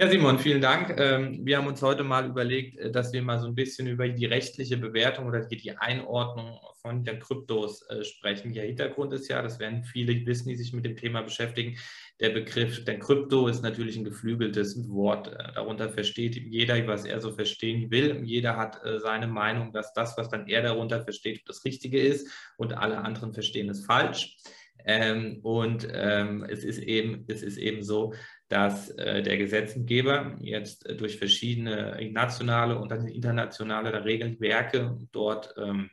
Ja, Simon, vielen Dank. Ähm, wir haben uns heute mal überlegt, äh, dass wir mal so ein bisschen über die rechtliche Bewertung oder die Einordnung von den Kryptos äh, sprechen. Der Hintergrund ist ja, das werden viele wissen, die sich mit dem Thema beschäftigen, der Begriff, der Krypto ist natürlich ein geflügeltes Wort. Äh, darunter versteht jeder, was er so verstehen will. Jeder hat seine Meinung, dass das, was dann er darunter versteht, das Richtige ist und alle anderen verstehen es falsch. Ähm, und ähm, es, ist eben, es ist eben so, dass äh, der Gesetzgeber jetzt äh, durch verschiedene nationale und dann internationale Regelwerke dort ähm,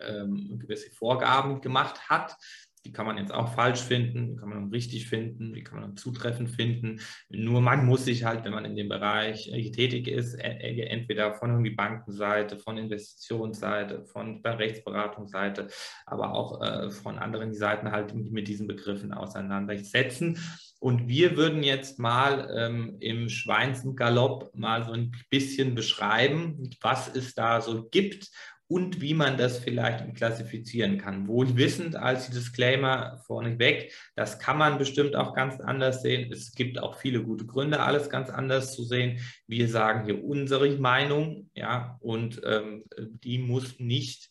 ähm, gewisse Vorgaben gemacht hat, die kann man jetzt auch falsch finden, die kann man richtig finden, die kann man zutreffend finden. Nur man muss sich halt, wenn man in dem Bereich äh, tätig ist, entweder von irgendwie Bankenseite, von Investitionsseite, von Rechtsberatungsseite, aber auch äh, von anderen Seiten halt mit diesen Begriffen auseinandersetzen. Und wir würden jetzt mal ähm, im Schweinsen-Galopp mal so ein bisschen beschreiben, was es da so gibt und wie man das vielleicht klassifizieren kann. Wohl wissend als Disclaimer vorneweg, das kann man bestimmt auch ganz anders sehen. Es gibt auch viele gute Gründe, alles ganz anders zu sehen. Wir sagen hier unsere Meinung, ja, und ähm, die muss nicht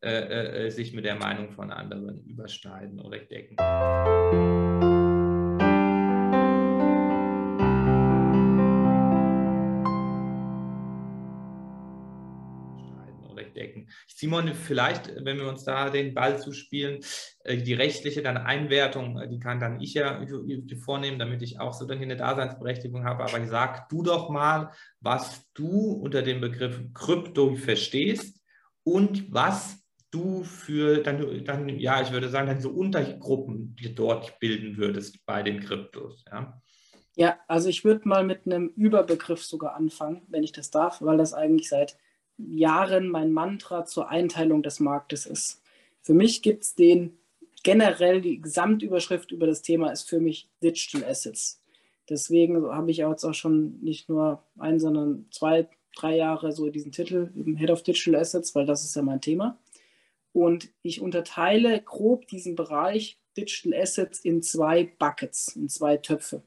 äh, äh, sich mit der Meinung von anderen überschneiden oder decken. Simon, vielleicht, wenn wir uns da den Ball zuspielen, äh, die rechtliche dann Einwertung, äh, die kann dann ich ja vornehmen, damit ich auch so dann hier eine Daseinsberechtigung habe. Aber sag du doch mal, was du unter dem Begriff Krypto verstehst und was du für dann, dann, ja, ich würde sagen, dann so Untergruppen, die dort bilden würdest bei den Kryptos, ja. Ja, also ich würde mal mit einem Überbegriff sogar anfangen, wenn ich das darf, weil das eigentlich seit Jahren mein Mantra zur Einteilung des Marktes ist. Für mich gibt es den generell, die Gesamtüberschrift über das Thema ist für mich Digital Assets. Deswegen habe ich jetzt auch schon nicht nur ein, sondern zwei, drei Jahre so diesen Titel, eben Head of Digital Assets, weil das ist ja mein Thema. Und ich unterteile grob diesen Bereich Digital Assets in zwei Buckets, in zwei Töpfe.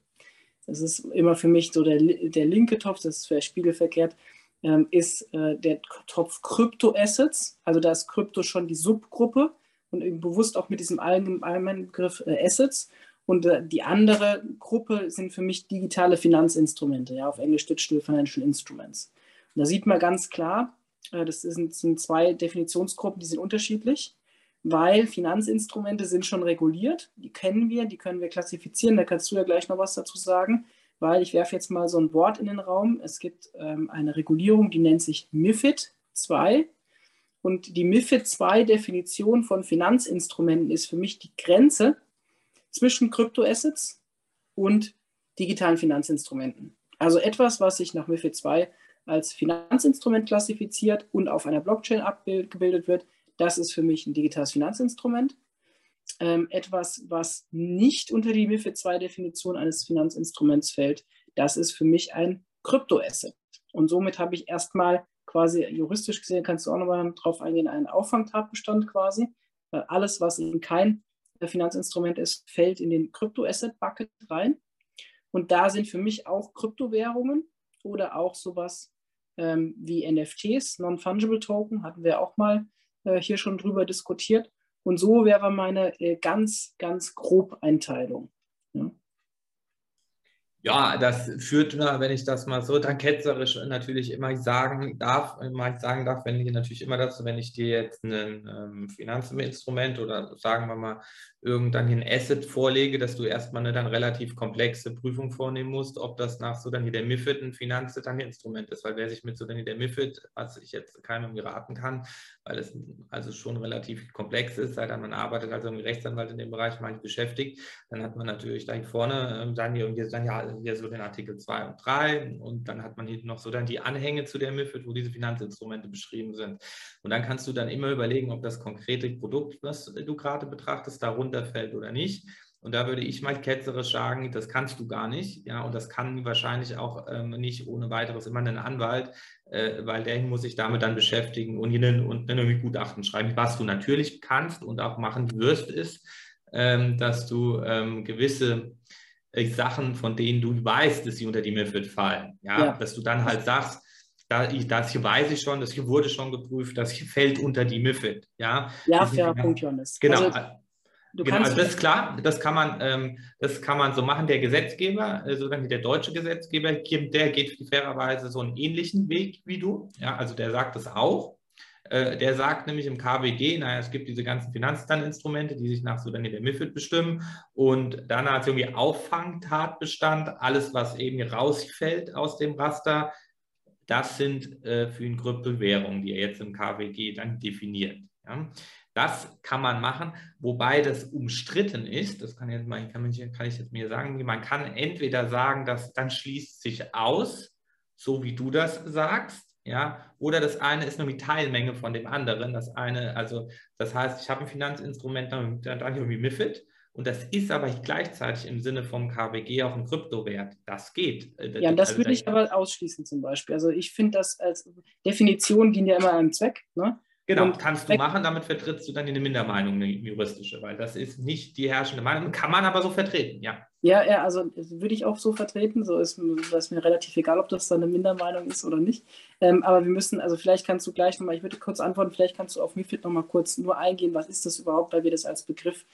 Das ist immer für mich so der, der linke Topf, das ist vielleicht spiegelverkehrt ähm, ist äh, der Topf Kryptoassets. Also da ist Krypto schon die Subgruppe und eben bewusst auch mit diesem allgemeinen Begriff äh, Assets. Und äh, die andere Gruppe sind für mich digitale Finanzinstrumente, ja, auf Englisch Digital Financial Instruments. Und da sieht man ganz klar, äh, das sind, sind zwei Definitionsgruppen, die sind unterschiedlich weil Finanzinstrumente sind schon reguliert, die kennen wir, die können wir klassifizieren, da kannst du ja gleich noch was dazu sagen weil ich werfe jetzt mal so ein Wort in den Raum. Es gibt ähm, eine Regulierung, die nennt sich MIFID 2. Und die MIFID 2 Definition von Finanzinstrumenten ist für mich die Grenze zwischen Kryptoassets und digitalen Finanzinstrumenten. Also etwas, was sich nach MIFID 2 als Finanzinstrument klassifiziert und auf einer Blockchain abgebildet wird, das ist für mich ein digitales Finanzinstrument ähm, etwas, was nicht unter die MIFID II-Definition eines Finanzinstruments fällt, das ist für mich ein Kryptoasset. Und somit habe ich erstmal quasi juristisch gesehen, kannst du auch nochmal drauf eingehen, einen Auffangtatbestand quasi. Weil alles, was eben kein Finanzinstrument ist, fällt in den Kryptoasset-Bucket rein. Und da sind für mich auch Kryptowährungen oder auch sowas ähm, wie NFTs, Non-Fungible Token, hatten wir auch mal äh, hier schon drüber diskutiert. Und so wäre meine äh, ganz, ganz grob Einteilung. Ja. Ja, das führt, wenn ich das mal so dann ketzerisch natürlich immer sagen darf, immer sagen darf, wenn ich natürlich immer dazu, wenn ich dir jetzt ein ähm, Finanzinstrument oder sagen wir mal irgendwann ein Asset vorlege, dass du erstmal eine dann relativ komplexe Prüfung vornehmen musst, ob das nach so dann hier der MIFID ein Finanzinstrument ist, weil wer sich mit so dann hier der MIFID, was ich jetzt keinem raten kann, weil es also schon relativ komplex ist, sei dann man arbeitet also als Rechtsanwalt in dem Bereich mal beschäftigt, dann hat man natürlich da vorne ähm, dann hier und hier dann ja hier so den Artikel 2 und 3 und dann hat man hier noch so dann die Anhänge zu der MIFID, wo diese Finanzinstrumente beschrieben sind. Und dann kannst du dann immer überlegen, ob das konkrete Produkt, was du gerade betrachtest, darunter runterfällt oder nicht. Und da würde ich mal ketzerisch sagen, das kannst du gar nicht. Ja, und das kann wahrscheinlich auch ähm, nicht ohne weiteres immer ein Anwalt, äh, weil der muss sich damit dann beschäftigen und ihnen und ein Gutachten schreiben. Was du natürlich kannst und auch machen wirst, ist, ähm, dass du ähm, gewisse Sachen, von denen du weißt, dass sie unter die MIFID fallen. Ja? ja. Dass du dann halt sagst, da, ich, das hier weiß ich schon, das hier wurde schon geprüft, das hier fällt unter die MIFID. Ja, ja fairer Punkt, Johannes. Genau. Also, genau, also das ist klar, das kann man, ähm, das kann man so machen. Der Gesetzgeber, also der deutsche Gesetzgeber, der geht fairerweise so einen ähnlichen Weg wie du. Ja, also der sagt das auch. Äh, der sagt nämlich im KWG, naja, es gibt diese ganzen Finanztanzinstrumente, die sich nach in der MIFID bestimmen und dann hat irgendwie Auffangtatbestand, alles, was eben rausfällt aus dem Raster, das sind äh, für ihn Kryptowährungen, die er jetzt im KWG dann definiert. Ja. Das kann man machen, wobei das umstritten ist. Das kann, jetzt mal, kann, man, kann ich jetzt mir sagen. Man kann entweder sagen, dass dann schließt sich aus, so wie du das sagst, ja, oder das eine ist nur die Teilmenge von dem anderen. Das eine, also das heißt, ich habe ein Finanzinstrument, dann, dann irgendwie MIFID und das ist aber gleichzeitig im Sinne vom KWG auch ein Kryptowert. Das geht. Äh, ja, das also, würde ich aber ausschließen zum Beispiel. Also ich finde das als Definition dient ja immer einem Zweck. Ne? Genau, und kannst du machen, damit vertrittst du dann eine Mindermeinung, eine juristische, weil das ist nicht die herrschende Meinung, kann man aber so vertreten, ja. Ja, ja, also würde ich auch so vertreten, so ist, ist mir relativ egal, ob das dann eine Mindermeinung ist oder nicht. Ähm, aber wir müssen, also vielleicht kannst du gleich nochmal, ich würde kurz antworten, vielleicht kannst du auf MIFID nochmal kurz nur eingehen, was ist das überhaupt, weil wir das als Begriff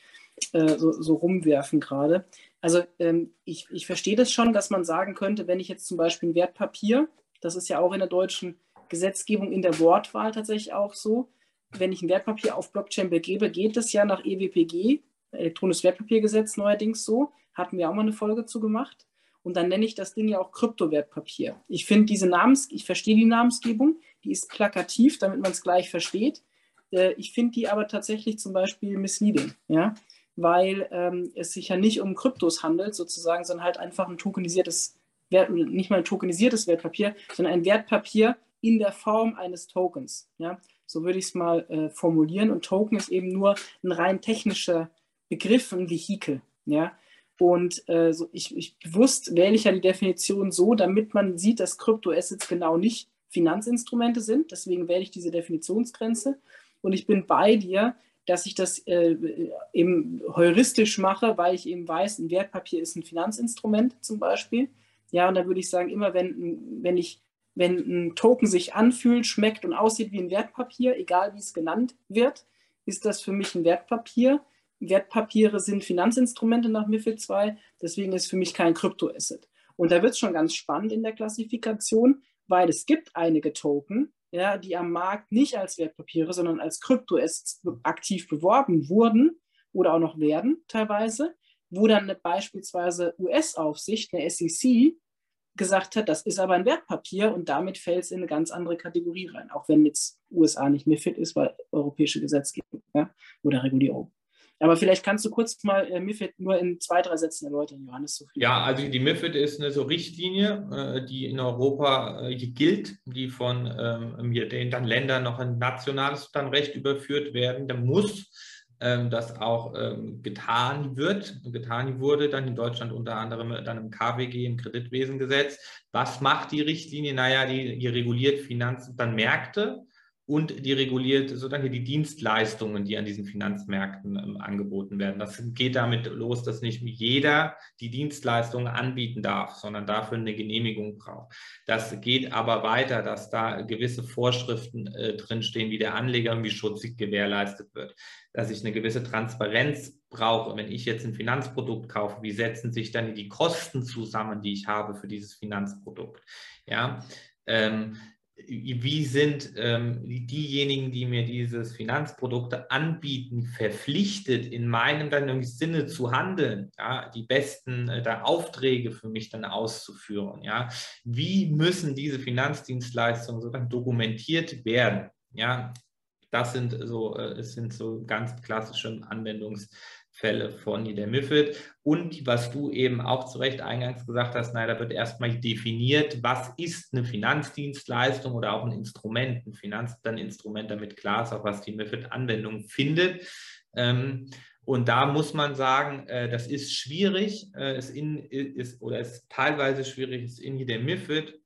äh, so, so, rumwerfen gerade. Also ähm, ich, ich verstehe das schon, dass man sagen könnte, wenn ich jetzt zum Beispiel ein Wertpapier, das ist ja auch in der deutschen Gesetzgebung in der Wortwahl tatsächlich auch so, wenn ich ein Wertpapier auf Blockchain begebe, geht es ja nach EWPG, elektronisches Wertpapiergesetz neuerdings so, hatten wir auch mal eine Folge zu gemacht. Und dann nenne ich das Ding ja auch Kryptowertpapier. Ich finde diese Namens, ich verstehe die Namensgebung, die ist plakativ, damit man es gleich versteht. Äh, ich finde die aber tatsächlich zum Beispiel misleading. Ja? weil ähm, es sich ja nicht um Kryptos handelt, sozusagen, sondern halt einfach ein tokenisiertes Wert, nicht mal ein tokenisiertes Wertpapier, sondern ein Wertpapier in der Form eines Tokens. Ja? So würde ich es mal äh, formulieren. Und Token ist eben nur ein rein technischer Begriff, ein Vehikel. Ja? Und äh, so ich, ich bewusst wähle ich ja die Definition so, damit man sieht, dass Kryptoassets genau nicht Finanzinstrumente sind. Deswegen wähle ich diese Definitionsgrenze. Und ich bin bei dir, dass ich das äh, eben heuristisch mache, weil ich eben weiß, ein Wertpapier ist ein Finanzinstrument zum Beispiel. Ja, und da würde ich sagen, immer wenn, wenn ich wenn ein Token sich anfühlt, schmeckt und aussieht wie ein Wertpapier, egal wie es genannt wird, ist das für mich ein Wertpapier. Wertpapiere sind Finanzinstrumente nach MIFID II, deswegen ist für mich kein Kryptoasset. Und da wird es schon ganz spannend in der Klassifikation, weil es gibt einige Token, ja, die am Markt nicht als Wertpapiere, sondern als Kryptoassets aktiv beworben wurden oder auch noch werden teilweise, wo dann eine beispielsweise US-Aufsicht, eine SEC, gesagt hat, das ist aber ein Wertpapier und damit fällt es in eine ganz andere Kategorie rein, auch wenn jetzt USA nicht MIFID ist, weil europäische Gesetzgebung ja, oder Regulierung. Aber vielleicht kannst du kurz mal äh, MIFID nur in zwei, drei Sätzen erläutern, Johannes. So ja, also die MIFID ist eine so Richtlinie, äh, die in Europa äh, gilt, die von ähm, den dann Ländern noch in nationales dann Recht überführt werden. Da muss das auch ähm, getan wird, getan wurde, dann in Deutschland unter anderem dann im KWG, im Kreditwesengesetz. Was macht die Richtlinie? Naja, die, die reguliert Finanzen, dann Märkte und die reguliert sozusagen die Dienstleistungen, die an diesen Finanzmärkten ähm, angeboten werden. Das geht damit los, dass nicht jeder die Dienstleistungen anbieten darf, sondern dafür eine Genehmigung braucht. Das geht aber weiter, dass da gewisse Vorschriften äh, drinstehen, wie der Anleger irgendwie Schutz gewährleistet wird, dass ich eine gewisse Transparenz brauche. Wenn ich jetzt ein Finanzprodukt kaufe, wie setzen sich dann die Kosten zusammen, die ich habe für dieses Finanzprodukt? Ja, ähm, wie sind ähm, diejenigen, die mir dieses Finanzprodukte anbieten, verpflichtet, in meinem dann Sinne zu handeln, ja, die besten äh, Aufträge für mich dann auszuführen, ja, wie müssen diese Finanzdienstleistungen sozusagen dokumentiert werden, ja, das sind so, äh, es sind so ganz klassische Anwendungs- Fälle von der MIFID. Und was du eben auch zu Recht eingangs gesagt hast, naja, da wird erstmal definiert, was ist eine Finanzdienstleistung oder auch ein Instrument, ein Finanz, dann Instrument, damit klar ist, auch was die MIFID-Anwendung findet. Ähm, und da muss man sagen, äh, das ist schwierig, äh, ist in, ist, oder ist teilweise schwierig, ist in der MIFID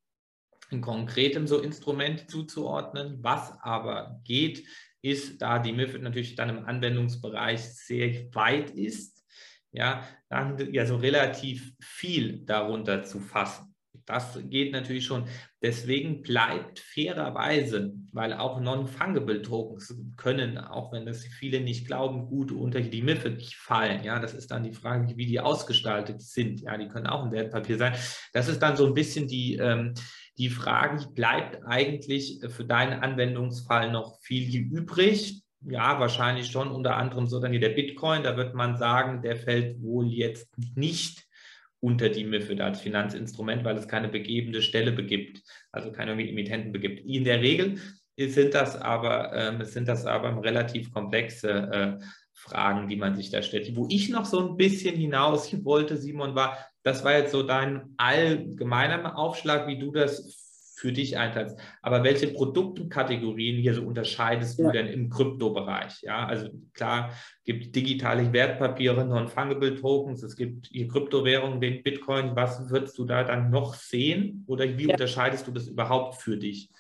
ein konkretem so Instrument zuzuordnen. Was aber geht, ist, da die MIFID natürlich dann im Anwendungsbereich sehr weit ist, ja, dann ja so relativ viel darunter zu fassen. Das geht natürlich schon. Deswegen bleibt fairerweise, weil auch Non-Fungible Tokens können, auch wenn das viele nicht glauben, gut unter die MIFID fallen. Ja, das ist dann die Frage, wie die ausgestaltet sind. Ja, die können auch ein Wertpapier sein. Das ist dann so ein bisschen die, ähm, die Frage, bleibt eigentlich für deinen Anwendungsfall noch viel übrig? Ja, wahrscheinlich schon, unter anderem so dann hier der Bitcoin. Da wird man sagen, der fällt wohl jetzt nicht unter die MIFID als Finanzinstrument, weil es keine begebende Stelle begibt, also keine Emittenten begibt. In der Regel sind das aber, ähm, sind das aber relativ komplexe äh, Fragen, die man sich da stellt. Wo ich noch so ein bisschen hinaus wollte, Simon, war, das war jetzt so dein allgemeiner Aufschlag, wie du das für dich einteilst. Aber welche Produktkategorien hier so unterscheidest ja. du denn im Kryptobereich? Ja, also klar, gibt digitale Wertpapiere, Non-Fungible Tokens, es gibt hier Kryptowährungen, den Bitcoin. Was würdest du da dann noch sehen oder wie ja. unterscheidest du das überhaupt für dich?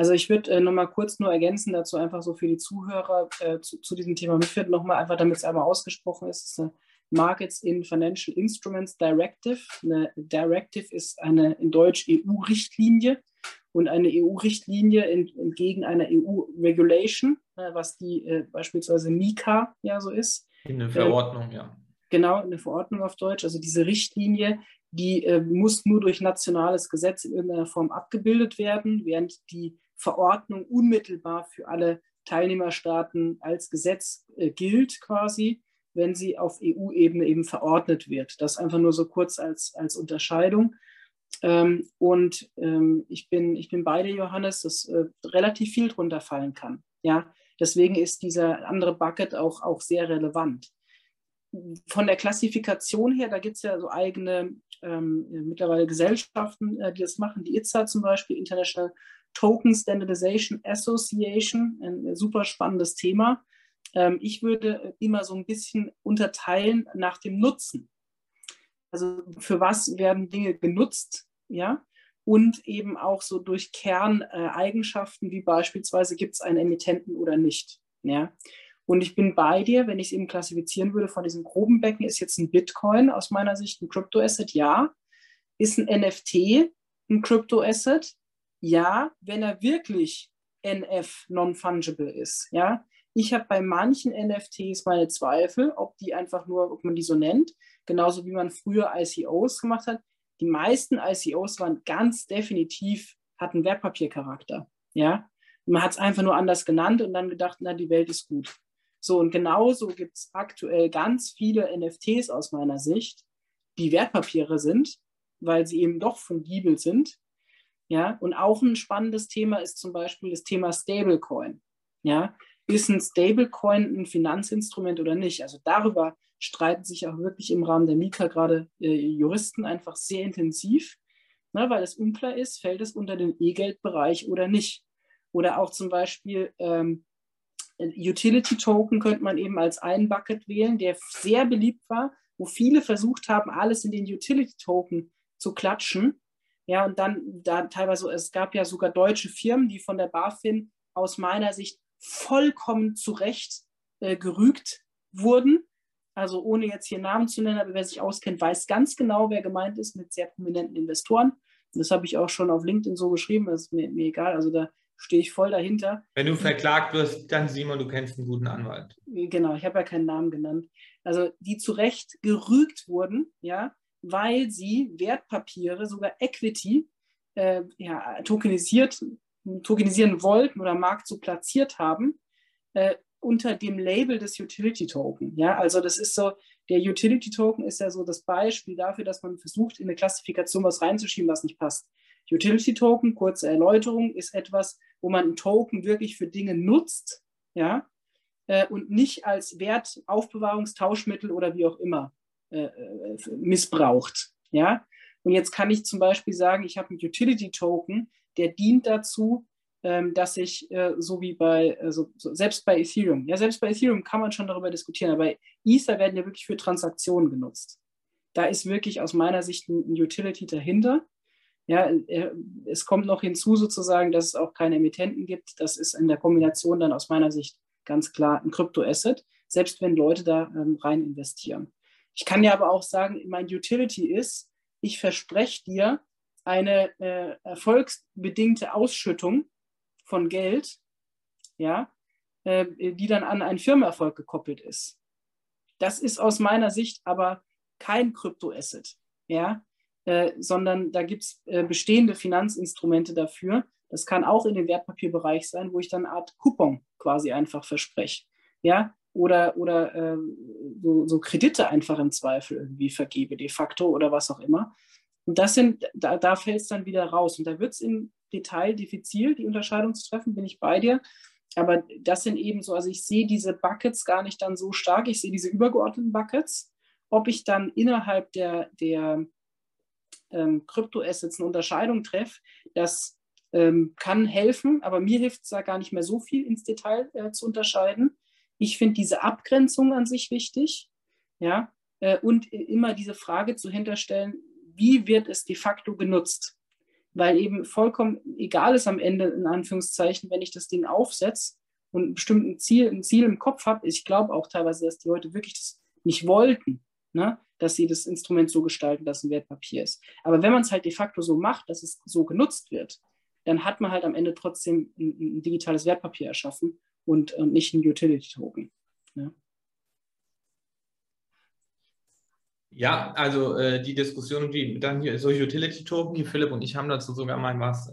Also ich würde äh, nochmal kurz nur ergänzen dazu, einfach so für die Zuhörer äh, zu, zu, diesem Thema MIFID nochmal, einfach damit es einmal ausgesprochen ist. ist eine Markets in Financial Instruments Directive. Eine Directive ist eine in Deutsch EU-Richtlinie und eine EU-Richtlinie entgegen einer EU-Regulation, äh, was die äh, beispielsweise MiCA ja so ist. In der Verordnung, äh, ja. Genau, eine Verordnung auf Deutsch. Also diese Richtlinie, die äh, muss nur durch nationales Gesetz in irgendeiner Form abgebildet werden, während die Verordnung unmittelbar für alle Teilnehmerstaaten als Gesetz äh, gilt quasi wenn sie auf EU-Ebene eben verordnet wird. Das einfach nur so kurz als, als Unterscheidung. Ähm, und ähm, ich, bin, ich bin bei dir, Johannes, dass äh, relativ viel drunter fallen kann. Ja? Deswegen ist dieser andere Bucket auch, auch sehr relevant. Von der Klassifikation her, da gibt es ja so eigene ähm, mittlerweile Gesellschaften, äh, die das machen. Die ITSA zum Beispiel, International Token Standardization Association, ein super spannendes Thema. Ähm, ich würde immer so ein bisschen unterteilen nach dem Nutzen. Also für was werden Dinge genutzt, ja? Und eben auch so durch Kerneigenschaften, wie beispielsweise gibt es einen Emittenten oder nicht, ja? Und ich bin bei dir, wenn ich es eben klassifizieren würde von diesem groben Becken, ist jetzt ein Bitcoin aus meiner Sicht ein Crypto-Asset? Ja. Ist ein NFT ein Crypto-Asset? Ja, wenn er wirklich NF, non-fungible ist. Ja, ich habe bei manchen NFTs meine Zweifel, ob die einfach nur, ob man die so nennt, genauso wie man früher ICOs gemacht hat. Die meisten ICOs waren ganz definitiv, hatten Wertpapiercharakter. Ja? man hat es einfach nur anders genannt und dann gedacht, na, die Welt ist gut. So, und genauso gibt es aktuell ganz viele NFTs aus meiner Sicht, die Wertpapiere sind, weil sie eben doch fungibel sind. Ja, und auch ein spannendes Thema ist zum Beispiel das Thema Stablecoin. Ja, ist ein Stablecoin ein Finanzinstrument oder nicht? Also darüber streiten sich auch wirklich im Rahmen der Mika gerade äh, Juristen einfach sehr intensiv, ne, weil es unklar ist, fällt es unter den E-Geld-Bereich oder nicht. Oder auch zum Beispiel ähm, Utility Token könnte man eben als einen Bucket wählen, der sehr beliebt war, wo viele versucht haben, alles in den Utility Token zu klatschen. Ja, und dann da teilweise, es gab ja sogar deutsche Firmen, die von der BaFin aus meiner Sicht vollkommen zurecht äh, gerügt wurden. Also ohne jetzt hier Namen zu nennen, aber wer sich auskennt, weiß ganz genau, wer gemeint ist mit sehr prominenten Investoren. Und das habe ich auch schon auf LinkedIn so geschrieben, das ist mir, mir egal. Also da stehe ich voll dahinter. Wenn du verklagt wirst, dann Simon, du kennst einen guten Anwalt. Genau, ich habe ja keinen Namen genannt. Also die zu Recht gerügt wurden, ja, weil sie Wertpapiere, sogar Equity, äh, ja, tokenisiert tokenisieren wollten oder Markt so platziert haben, äh, unter dem Label des Utility Token. Ja, also das ist so, der Utility Token ist ja so das Beispiel dafür, dass man versucht, in eine Klassifikation was reinzuschieben, was nicht passt. Utility Token, kurze Erläuterung, ist etwas, wo man einen Token wirklich für Dinge nutzt, ja, äh, und nicht als Wertaufbewahrungstauschmittel oder wie auch immer äh, äh, missbraucht, ja. Und jetzt kann ich zum Beispiel sagen, ich habe einen Utility Token, der dient dazu, ähm, dass ich, äh, so wie bei, also, selbst bei Ethereum, ja, selbst bei Ethereum kann man schon darüber diskutieren, aber Ether werden ja wirklich für Transaktionen genutzt. Da ist wirklich aus meiner Sicht ein, Utility dahinter. Ja, äh, es kommt noch hinzu sozusagen, dass es auch keine Emittenten gibt. Das ist in der Kombination dann aus meiner Sicht ganz klar ein Kryptoasset, selbst wenn Leute da ähm, rein investieren. Ich kann ja aber auch sagen, mein Utility ist, ich verspreche dir eine äh, erfolgsbedingte Ausschüttung von Geld, ja, äh, die dann an einen Firmenerfolg gekoppelt ist. Das ist aus meiner Sicht aber kein Kryptoasset, ja, äh, sondern da gibt es äh, bestehende Finanzinstrumente dafür. Das kann auch in dem Wertpapierbereich sein, wo ich dann eine Art Coupon quasi einfach verspreche. Ja, oder, oder äh, so, so, Kredite einfach im Zweifel irgendwie vergebe, de facto oder was auch immer. Und das sind, da, da fällt es dann wieder raus. Und da wird es im Detail diffizil, die Unterscheidung zu treffen, bin ich bei dir. Aber das sind eben so, also ich sehe diese Buckets gar nicht dann so stark. Ich sehe diese übergeordneten Buckets. Ob ich dann innerhalb der, der ähm, Kryptoassets eine Unterscheidung treffe, das ähm, kann helfen, aber mir hilft es da gar nicht mehr so viel ins Detail äh, zu unterscheiden. Ich finde diese Abgrenzung an sich wichtig, ja, äh, und immer diese Frage zu hinterstellen, wie wird es de facto genutzt? Weil eben vollkommen egal ist am Ende, in Anführungszeichen, wenn ich das Ding aufsetze und ein bestimmtes Ziel, ein Ziel im Kopf habe. Ich glaube auch teilweise, dass die Leute wirklich das nicht wollten, ne? dass sie das Instrument so gestalten, dass ein Wertpapier ist. Aber wenn man es halt de facto so macht, dass es so genutzt wird, dann hat man halt am Ende trotzdem ein, ein digitales Wertpapier erschaffen und, und nicht ein Utility-Token. Ja. Ja, also äh, die Diskussion, die dann hier so Utility-Token, Philipp und ich haben dazu sogar mal was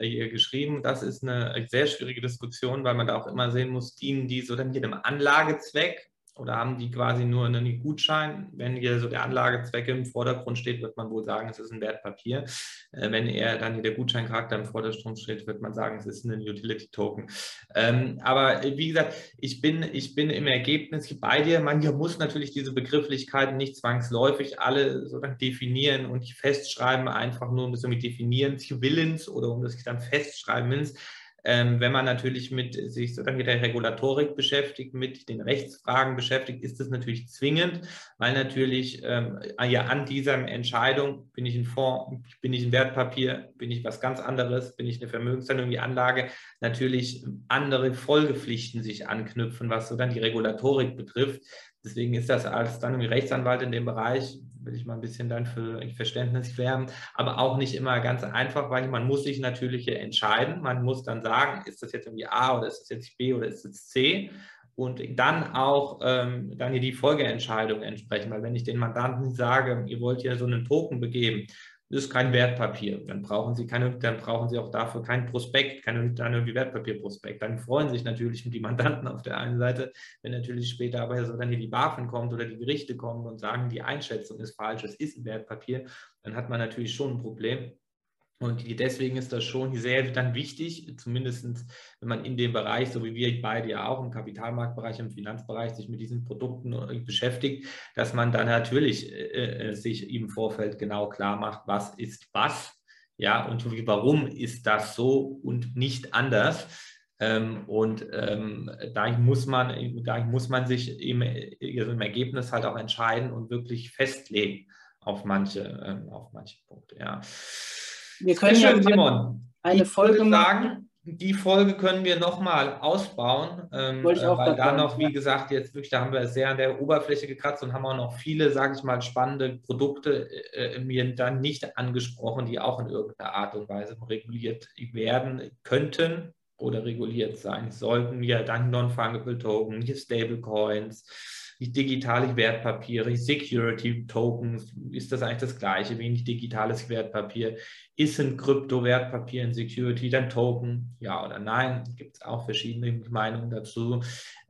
hier geschrieben. Das ist eine sehr schwierige Diskussion, weil man da auch immer sehen muss, dienen die so dann jedem Anlagezweck oder haben die quasi nur einen Gutschein? Wenn hier so der Anlagezweck im Vordergrund steht, wird man wohl sagen, es ist ein Wertpapier. Äh, wenn eher dann hier der Gutscheincharakter im Vordergrund steht, wird man sagen, es ist ein Utility-Token. Ähm, aber äh, wie gesagt, ich bin, ich bin im Ergebnis bei dir. Man muss natürlich diese Begrifflichkeiten nicht zwangsläufig alle so definieren und festschreiben, einfach nur um das irgendwie definieren, Willens oder um das dann festschreiben willens ähm, wenn man natürlich mit sich sozusagen mit der Regulatorik beschäftigt, mit den Rechtsfragen beschäftigt, ist das natürlich zwingend, weil natürlich ähm, ja an dieser Entscheidung, bin ich ein Fonds, bin ich ein Wertpapier, bin ich was ganz anderes, bin ich eine Vermögensanlage, die Anlage, natürlich andere Folgepflichten sich anknüpfen, was so dann die Regulatorik betrifft. Deswegen ist das als dann Rechtsanwalt in dem Bereich will ich mal ein bisschen dann für Verständnis wärmen, aber auch nicht immer ganz einfach, weil man muss sich natürlich entscheiden. Man muss dann sagen, ist das jetzt irgendwie A oder ist das jetzt B oder ist das C? Und dann auch ähm, dann hier die Folgeentscheidung entsprechen, weil wenn ich den Mandanten sage, ihr wollt ja so einen Token begeben, ist kein Wertpapier. Dann brauchen Sie keine, dann brauchen Sie auch dafür kein Prospekt, keine dann irgendwie Wertpapierprospekt. Dann freuen sich natürlich die Mandanten auf der einen Seite, wenn natürlich später aber so dann hier die BaFin kommt oder die Gerichte kommen und sagen, die Einschätzung ist falsch, es ist ein Wertpapier, dann hat man natürlich schon ein Problem. Und deswegen ist das schon sehr dann wichtig, zumindest wenn man in dem Bereich, so wie wir beide ja auch im Kapitalmarktbereich, im Finanzbereich sich mit diesen Produkten äh, beschäftigt, dass man dann natürlich äh, äh, sich im Vorfeld genau klar macht, was ist was, ja, und warum ist das so und nicht anders. Ähm, und ähm, da muss man, da muss man sich im, im Ergebnis halt auch entscheiden und wirklich festlegen auf manche, ähm, auf manche Punkte, ja. Wir können ja Simon. eine Folge sagen, die Folge können wir nochmal ausbauen, ähm, Wollte ich auch weil da noch, wie gesagt, jetzt wirklich, da haben wir sehr an der Oberfläche gekratzt und haben auch noch viele, sage ich mal, spannende Produkte äh, mir dann nicht angesprochen, die auch in irgendeiner Art und Weise reguliert werden könnten oder reguliert sein sollten. Ja, dann Non-Fungible Token, hier Stablecoins, die digitale Wertpapiere, Security Tokens, ist das eigentlich das gleiche wie ein digitales Wertpapier? Ist ein Kryptowertpapier ein Security dann Token? Ja oder nein? Gibt es auch verschiedene Meinungen dazu.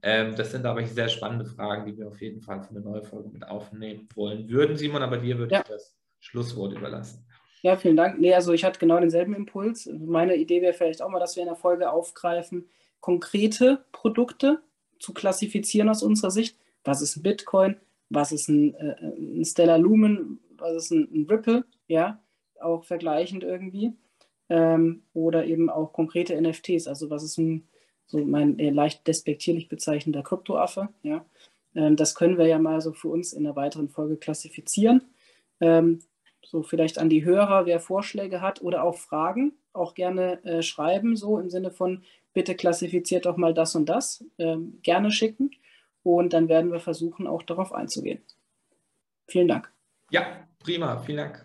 Ähm, das sind aber sehr spannende Fragen, die wir auf jeden Fall für eine neue Folge mit aufnehmen wollen würden. Simon, aber dir würde Ja. ich das Schlusswort überlassen. Ja, vielen Dank. Nee, also ich hatte genau denselben Impuls. Meine Idee wäre vielleicht auch mal, dass wir in der Folge aufgreifen, konkrete Produkte zu klassifizieren aus unserer Sicht. Was ist ein Bitcoin? Was ist ein, äh, ein Stellar Lumen? Was ist ein, ein Ripple? Ja, auch vergleichend irgendwie. Ähm, oder eben auch konkrete NFTs. Also was ist ein, so mein eher leicht despektierlich bezeichnender Kryptoaffe? Ja, ähm, das können wir ja mal so für uns in einer weiteren Folge klassifizieren. Ähm, so vielleicht an die Hörer, wer Vorschläge hat oder auch Fragen, auch gerne äh, schreiben, so im Sinne von, bitte klassifiziert doch mal das und das, ähm, gerne schicken und dann werden wir versuchen, auch darauf einzugehen. Vielen Dank. Ja, prima. Vielen Dank.